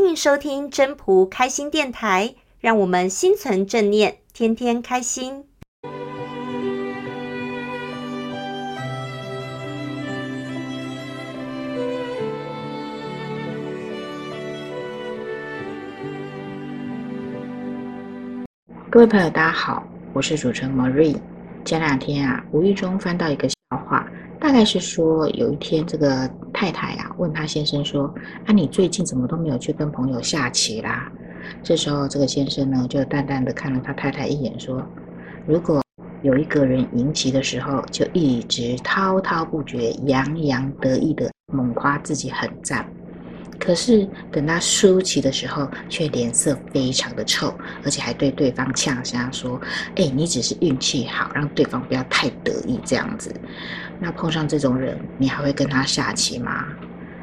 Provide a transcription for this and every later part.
欢迎收听真朴开心电台，让我们心存正念，天天开心。各位朋友，大家好，我是主持人 Marie。前两天啊，无意中翻到一个笑话，大概是说有一天这个太太啊问她先生说：“啊，你最近怎么都没有去跟朋友下棋啦？”这时候这个先生呢就淡淡的看了他太太一眼，说：“如果有一个人赢棋的时候，就一直滔滔不绝、洋洋得意的猛夸自己很赞。”可是等他输棋的时候，却脸色非常的臭，而且还对对方呛声说：“哎，你只是运气好，让对方不要太得意这样子。”那碰上这种人，你还会跟他下棋吗？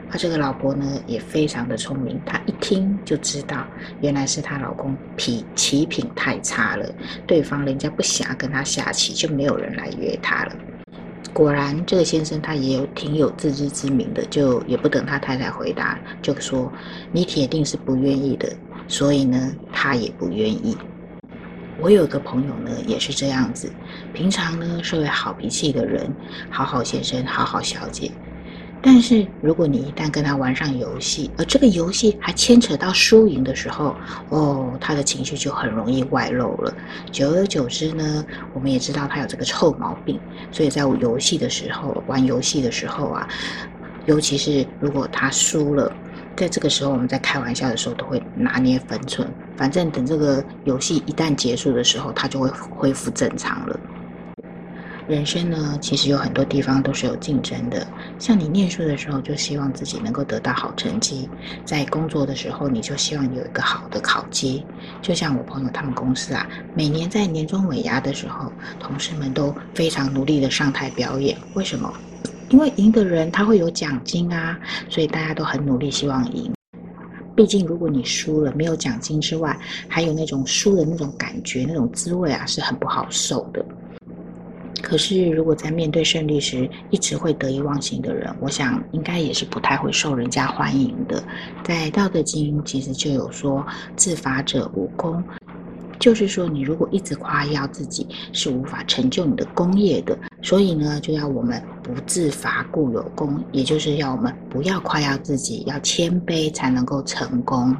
他这个老婆呢，也非常的聪明，她一听就知道，原来是她老公脾棋品太差了，对方人家不想跟他下棋，就没有人来约他了。果然，这个先生他也有挺有自知之明的，就也不等他太太回答，就说：“你铁定是不愿意的，所以呢，他也不愿意。”我有个朋友呢，也是这样子，平常呢是位好脾气的人，好好先生，好好小姐。但是，如果你一旦跟他玩上游戏，而这个游戏还牵扯到输赢的时候，哦，他的情绪就很容易外露了。久而久之呢，我们也知道他有这个臭毛病，所以在游戏的时候，玩游戏的时候啊，尤其是如果他输了，在这个时候我们在开玩笑的时候都会拿捏分寸，反正等这个游戏一旦结束的时候，它就会恢复正常了。人生呢，其实有很多地方都是有竞争的。像你念书的时候，就希望自己能够得到好成绩；在工作的时候，你就希望有一个好的考绩。就像我朋友他们公司啊，每年在年终尾牙的时候，同事们都非常努力的上台表演。为什么？因为赢的人他会有奖金啊，所以大家都很努力，希望赢。毕竟，如果你输了，没有奖金之外，还有那种输的那种感觉、那种滋味啊，是很不好受的。可是，如果在面对胜利时一直会得意忘形的人，我想应该也是不太会受人家欢迎的。在《道德经》其实就有说：“自伐者无功”，就是说你如果一直夸耀自己，是无法成就你的功业的。所以呢，就要我们不自伐，故有功，也就是要我们不要夸耀自己，要谦卑才能够成功。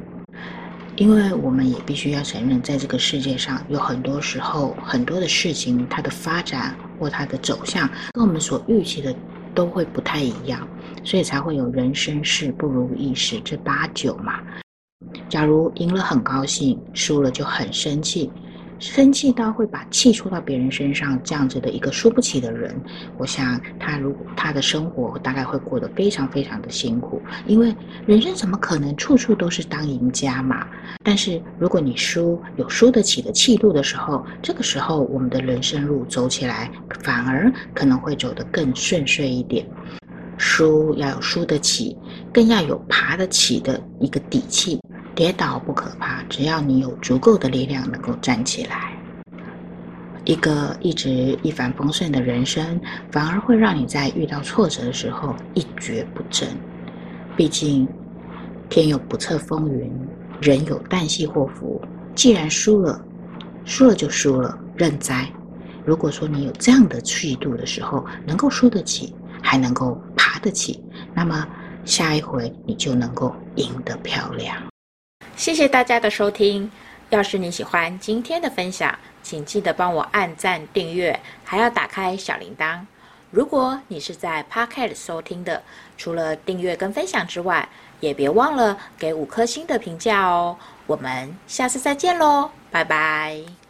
因为我们也必须要承认，在这个世界上有很多时候，很多的事情，它的发展或它的走向，跟我们所预期的都会不太一样，所以才会有人生事不如意十之八九嘛。假如赢了很高兴，输了就很生气。生气到会把气出到别人身上，这样子的一个输不起的人，我想他如他的生活大概会过得非常非常的辛苦，因为人生怎么可能处处都是当赢家嘛？但是如果你输有输得起的气度的时候，这个时候我们的人生路走起来反而可能会走得更顺遂一点。输要有输得起，更要有爬得起的一个底气。跌倒不可怕，只要你有足够的力量能够站起来。一个一直一帆风顺的人生，反而会让你在遇到挫折的时候一蹶不振。毕竟天有不测风云，人有旦夕祸福。既然输了，输了就输了，认栽。如果说你有这样的气度的时候，能够输得起，还能够得起，那么下一回你就能够赢得漂亮。谢谢大家的收听。要是你喜欢今天的分享，请记得帮我按赞、订阅，还要打开小铃铛。如果你是在 Pocket 收听的，除了订阅跟分享之外，也别忘了给五颗星的评价哦。我们下次再见喽，拜拜。